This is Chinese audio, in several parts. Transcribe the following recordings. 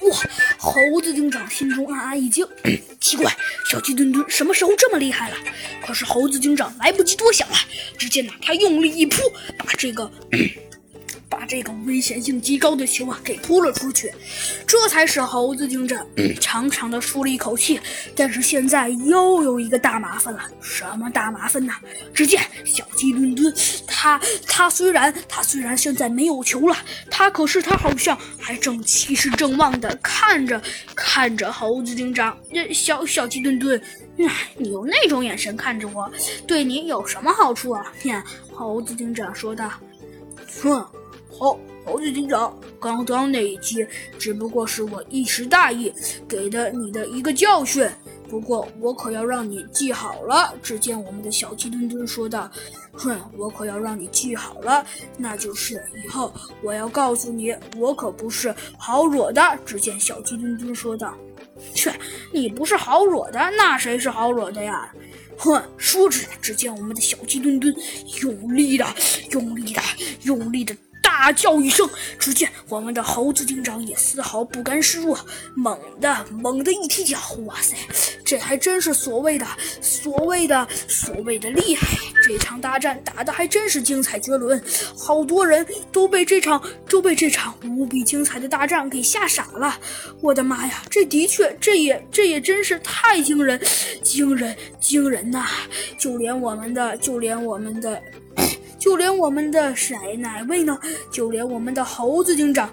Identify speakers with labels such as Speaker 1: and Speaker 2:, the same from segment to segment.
Speaker 1: 哇！猴子警长心中暗暗一惊，奇怪，小鸡墩墩什么时候这么厉害了？可是猴子警长来不及多想了，只见呢，他用力一扑，把这个。把这个危险性极高的球啊给扑了出去，这才使猴子警长长长的舒了一口气。但是现在又有一个大麻烦了，什么大麻烦呢？只见小鸡墩墩，他他虽然他虽然现在没有球了，他可是他好像还正气势正旺的看着看着猴子警长。那小小鸡墩墩，你用那种眼神看着我，对你有什么好处啊？哼，猴子警长说道。哼。猴猴子警长，刚刚那一击只不过是我一时大意给的你的一个教训，不过我可要让你记好了。只见我们的小鸡墩墩说道：“哼，我可要让你记好了，那就是以后我要告诉你，我可不是好惹的。”只见小鸡墩墩说道：“切，你不是好惹的，那谁是好惹的呀？”哼，说着，只见我们的小鸡墩墩用力的、用力的、用力的。大叫一声，只见我们的猴子警长也丝毫不甘示弱，猛的猛的一踢脚，哇塞，这还真是所谓的所谓的所谓的厉害！这场大战打得还真是精彩绝伦，好多人都被这场都被这场无比精彩的大战给吓傻了。我的妈呀，这的确，这也这也真是太惊人，惊人惊人呐！就连我们的，就连我们的。就连我们的谁哪位呢？就连我们的猴子警长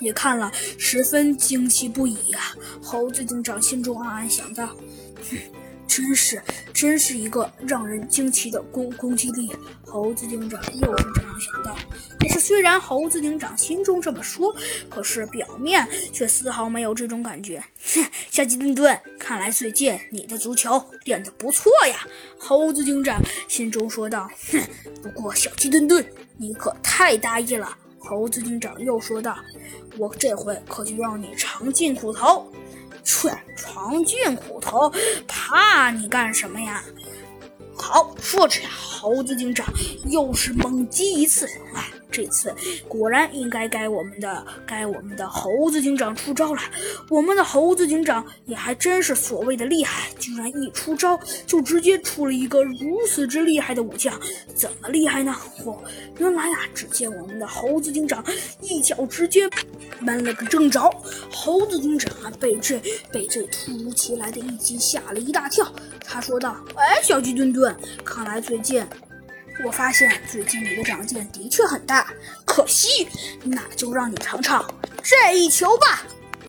Speaker 1: 也看了，十分惊奇不已呀。猴子警长心中暗暗想到：“哼。”真是，真是一个让人惊奇的攻攻击力。猴子警长又是这样想到。可是，虽然猴子警长心中这么说，可是表面却丝毫没有这种感觉。哼，小鸡墩墩，看来最近你的足球练得不错呀。猴子警长心中说道。哼，不过小鸡墩墩，你可太大意了。猴子警长又说道。我这回可就让你尝尽苦头。切，尝尽苦头，怕你干什么呀？好，说着，猴子警长又是猛击一次。哎，这次果然应该该我们的，该我们的猴子警长出招了。我们的猴子警长也还真是所谓的厉害，居然一出招就直接出了一个如此之厉害的武将。怎么厉害呢？嚯，原来呀，只见我们的猴子警长一脚直接闷了个正着。猴子警长啊被这被这突如其来的一击吓了一大跳。他说道：“哎，小鸡墩墩，看来最近我发现最近你的长进的确很大。可惜，那就让你尝尝这一球吧。”